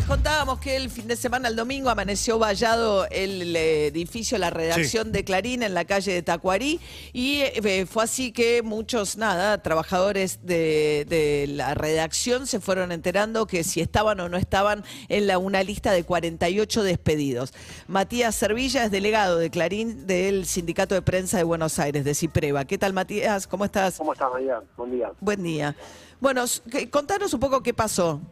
Les contábamos que el fin de semana, el domingo, amaneció vallado el edificio, la redacción de Clarín en la calle de Tacuarí. Y eh, fue así que muchos, nada, trabajadores de, de la redacción se fueron enterando que si estaban o no estaban en la, una lista de 48 despedidos. Matías Servilla es delegado de Clarín del Sindicato de Prensa de Buenos Aires, de Cipreva. ¿Qué tal, Matías? ¿Cómo estás? ¿Cómo estás, María? Buen día. Buen día. Bueno, contanos un poco qué pasó.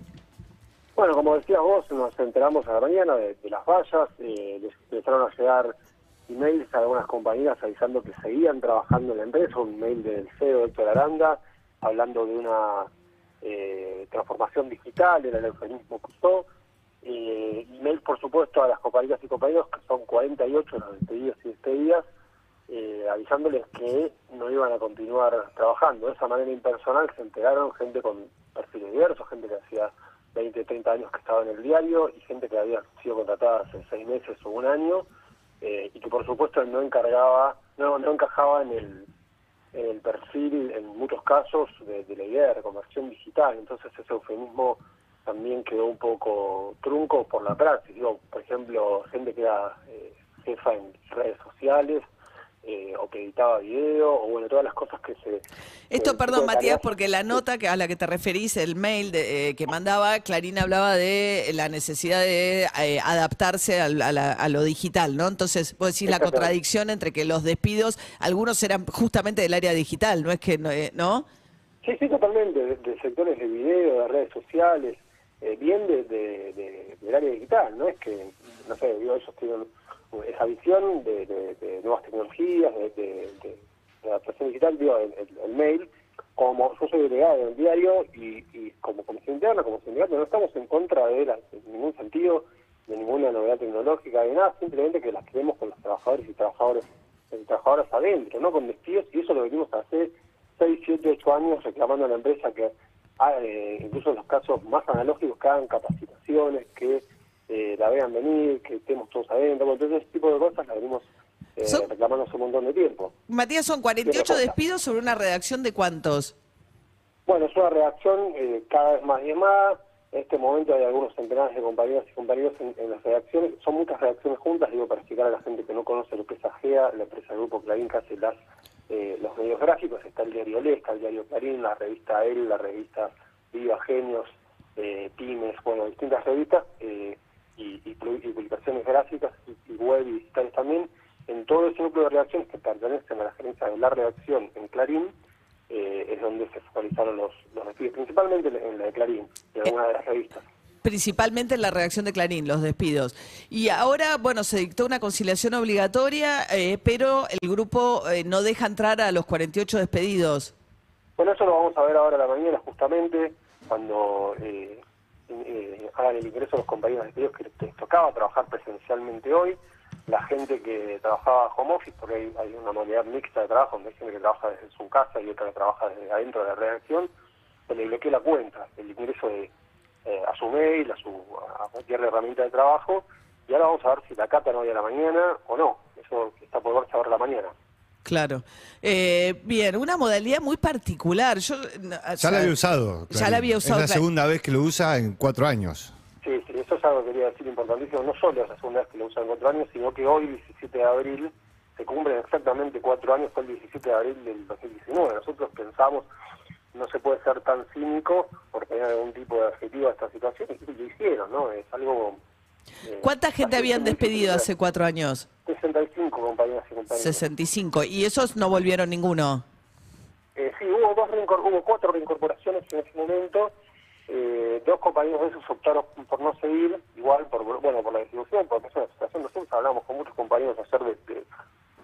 Bueno, como decías vos, nos enteramos a la mañana de, de las vallas, eh, les empezaron a llegar emails a algunas compañías avisando que seguían trabajando en la empresa, un mail del CEO Héctor Aranda, hablando de una eh, transformación digital, era el eufemismo que usó, eh, email por supuesto a las compañías y compañeros, que son 48 los despedidos y despedidas, eh, avisándoles que no iban a continuar trabajando. De esa manera impersonal se enteraron gente con perfiles diversos, gente que hacía 20, 30 años que estaba en el diario y gente que había sido contratada hace seis meses o un año eh, y que por supuesto no encargaba, no, no encajaba en el, en el perfil en muchos casos de, la idea de reconversión digital. Entonces ese eufemismo también quedó un poco trunco por la praxis. Digo, por ejemplo, gente que era eh, jefa en redes sociales eh, o que editaba video o bueno, todas las cosas que se... Esto, el perdón, Matías, porque la nota que, a la que te referís, el mail de, eh, que mandaba, Clarín hablaba de la necesidad de eh, adaptarse a, la- a lo digital, ¿no? Entonces, vos decís la contradicción entre que los despidos, algunos eran justamente del área digital, ¿no es que, no, eh, ¿no? Sí, sí, totalmente, de, de sectores de video, de redes sociales, eh, bien de- del área digital, ¿no? Es que, no sé, digo, ellos tienen esa visión de, de- nuevas tecnologías, de, de adaptación digital, digo, el, mail, como yo soy delegado del diario y, y como comisión interna, como sindicato, no estamos en contra de, la, ningún sentido, de ninguna novedad tecnológica, de nada, simplemente que las queremos con los trabajadores y trabajadores y trabajadoras adentro, no con despidos, y eso lo venimos a hacer 6, 7, 8 años reclamando a la empresa que, ah, eh, incluso en los casos más analógicos, que hagan capacitaciones, que eh, la vean venir, que estemos todos adentro. Bueno, Entonces, ese tipo de cosas las venimos eh, Son- reclamando hace un montón de tiempo. Matías, son 48 Tiene razón. despidos sobre una redacción de cuántos. Bueno, es una redacción eh, cada vez más diezmada. En este momento hay algunos centenares de compañeras y compañeros en, en las redacciones. Son muchas redacciones juntas, digo, para explicar a la gente que no conoce lo que es AGEA, la empresa del Grupo Clarín que hace las, eh, los medios gráficos. Está el diario Le, está el diario Clarín, la revista El, la revista Viva Genios, eh, Pymes, bueno, distintas revistas eh, y, y pu- y publicaciones gráficas y, y web y digitales también. En todo ese núcleo de redacciones que pertenecen a la gerencia de la redacción en Clarín, eh, es donde se focalizaron los, los despidos, principalmente en la de Clarín, de alguna de las revistas. Principalmente en la redacción de Clarín, los despidos. Y ahora, bueno, se dictó una conciliación obligatoria, eh, pero el grupo eh, no deja entrar a los 48 despedidos. Bueno, eso lo vamos a ver ahora a la mañana, justamente, cuando eh, hagan el ingreso los compañeros despedidos que les tocaba trabajar presencialmente hoy. La gente que trabajaba home office, porque hay, una modalidad mixta de trabajo, donde hay gente que trabaja desde su casa y otra que trabaja desde adentro de la redacción, se le bloquea la cuenta, el ingreso de, eh, a su mail, a, su, a cualquier herramienta de trabajo, y ahora vamos a ver si la catan hoy a la mañana o no. Eso está por verse ahora a la mañana. Claro. Eh, bien, una modalidad muy particular. Yo, o Ya sea, la había usado. Ya la había usado. Es la Clarín. segunda vez que lo usa en cuatro años. Sí, sí, eso es algo que quería decir importantísimo. No solo es la segunda vez que lo usan cuatro años, sino que hoy, 17 de abril, se cumplen exactamente cuatro años, fue el 17 de abril del 2019. Nosotros pensamos, no se puede ser tan cínico por tener algún tipo de adjetivo a esta situación, y lo hicieron, ¿no? Es algo... ¿Cuánta gente habían despedido hace cuatro años? 65 compañeras y compañeros. 65. ¿Y esos no volvieron ninguno? Eh, sí, hubo, dos hubo cuatro reincorporaciones en ese momento. Eh, dos compañeros de esos optaron por no seguir, igual por bueno por la distribución, porque es una situación. Nosotros hablamos con muchos compañeros ayer de, de,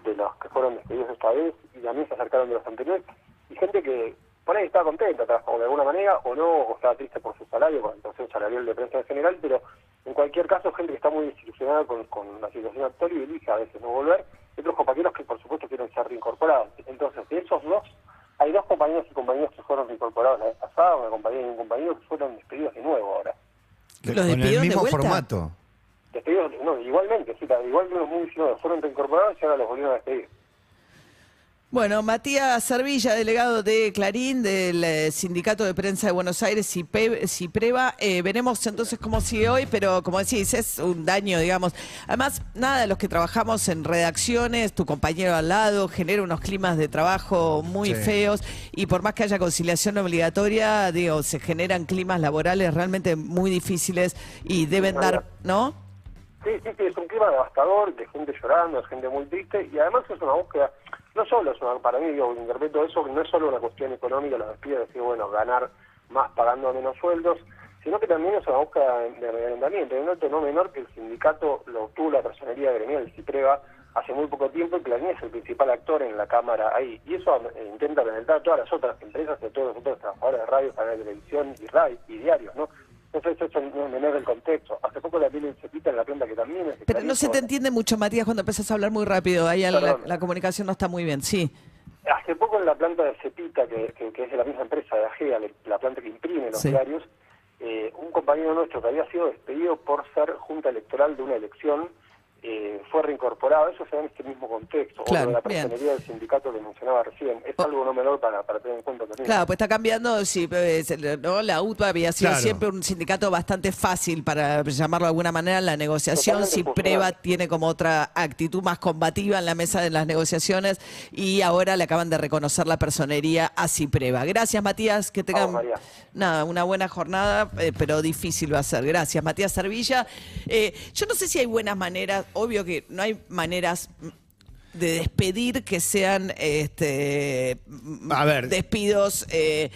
de los que fueron despedidos esta vez y también se acercaron de los anteriores. Y gente que por ahí estaba contenta, trabajaba de alguna manera, o no, o estaba triste por su salario, por la situación salarial de prensa en general, pero en cualquier caso, gente que está muy desilusionada con, con la situación actual y elige a veces no volver. Y otros compañeros que, por supuesto, quieren ser reincorporados. Entonces, de esos dos, hay dos compañeros y compañeros que fueron reincorporados la vez pasada, una compañera y un compañero que fueron despedidos de nuevo ahora. ¿Los Con el de mismo vuelta? formato. Despedidos, no, igualmente, sí, igual que los muy fueron reincorporados y ahora los volvieron a despedir. Bueno, Matías Servilla, delegado de Clarín, del eh, Sindicato de Prensa de Buenos Aires, CIPE- CIPREVA. Eh, veremos entonces cómo sigue hoy, pero como decís, es un daño, digamos. Además, nada, los que trabajamos en redacciones, tu compañero al lado, genera unos climas de trabajo muy Sí. feos y por más que haya conciliación obligatoria, digo, se generan climas laborales realmente muy difíciles y deben dar, ¿no? Sí, sí, sí, es un clima devastador, de gente llorando, de gente muy triste, y además es una búsqueda, no solo es para mí, digo, interpreto eso, no es solo una cuestión económica, los despidos, decir, bueno, ganar más pagando menos sueldos, sino que también es una búsqueda de rearrendamiento. Y un dato no menor que el sindicato lo obtuvo la personería gremial, CIPREVA, hace muy poco tiempo, y Clarín es el principal actor en la Cámara ahí. Y eso eh, intenta penetrar a todas las otras empresas, a todos los otros trabajadores de radio, canales de televisión y radio y diarios, ¿no? Entonces eso es menor del contexto. Hace poco la quita en la planta que también es Pero no se te entiende mucho, Matías, cuando empiezas a hablar muy rápido. Ahí la, la comunicación no está muy bien, sí. Hace poco en la planta de Cepita, que, que- que es de la misma empresa de AGEA, la planta que imprime los Sí. diarios, eh, un compañero nuestro que había sido despedido por ser junta electoral de una elección fue reincorporado. Eso se da en este mismo contexto. Claro, o de la bien. personería del sindicato que mencionaba recién. Es algo no menor para, para tener en cuenta también. Claro, pues está cambiando. Sí, pues, ¿no? La UTBA había sido Claro. siempre un sindicato bastante fácil, para llamarlo de alguna manera, en la negociación. Totalmente Si. Preva tiene como otra actitud más combativa en la mesa de las negociaciones y ahora le acaban de reconocer la personería a Cipreva. Gracias, Matías. Que tengan Vamos, nada, una buena jornada, eh, pero difícil va a ser. Gracias, Matías Servilla. Eh, yo no sé si hay buenas maneras, obvio que no hay maneras de despedir que sean este A ver. despidos eh,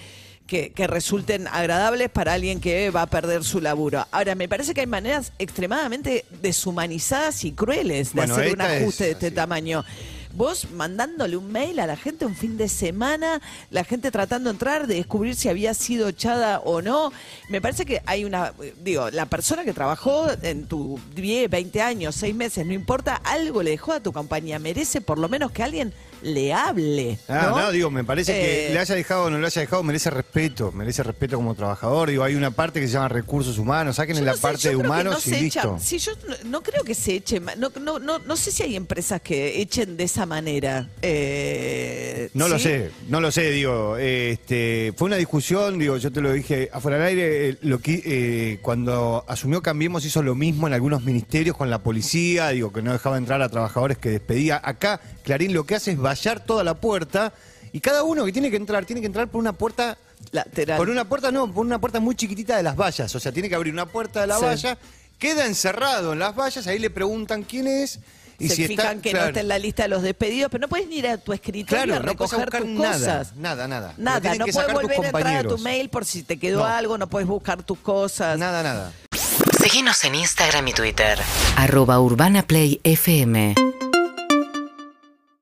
que, que resulten agradables para alguien que va a perder su laburo. Ahora, me parece que hay maneras extremadamente deshumanizadas y crueles de Bueno, hacer un es ajuste de este así. tamaño. Vos mandándole un mail a la gente un fin de semana, la gente tratando de entrar, de descubrir si había sido echada o no. Me parece que hay una, digo, la persona que trabajó en tu 10, 20 años, 6 meses, no importa, algo le dejó a tu compañía. Merece por lo menos que alguien le hable. Ah, ¿no? no, digo, me parece Eh, que le haya dejado o no le haya dejado, merece respeto, merece respeto como trabajador. Digo, hay una parte que se llama recursos humanos, saquen la sé, parte de humanos no y listo. echan- sí, yo no, creo que se eche. No, no, no, no sé si hay empresas que echen de esa manera. Eh, No lo sé, no lo sé, digo, este, fue una discusión, digo, yo te lo dije afuera del aire, eh, lo que, eh, cuando asumió Cambiemos hizo lo mismo en algunos ministerios con la policía, digo, que no dejaba entrar a trabajadores que despedía. Acá, Clarín lo que hace es vallar toda la puerta y cada uno que tiene que entrar, tiene que entrar por una puerta Lateral. Por una puerta no, por una puerta muy chiquitita de las vallas. O sea, tiene que abrir una puerta de la Sí. valla, queda encerrado en las vallas, ahí le preguntan quién es. Y se si fijan está, que claro, no está en la lista de los despedidos, pero no puedes ni ir a tu escritorio Claro, a recoger tus nada, cosas. nada, nada. Nada, no puedes volver a entrar a tu mail por si te quedó No. algo, no puedes buscar tus cosas. Nada, nada. Síguenos en Instagram y Twitter. Arroba Urbana Play FM.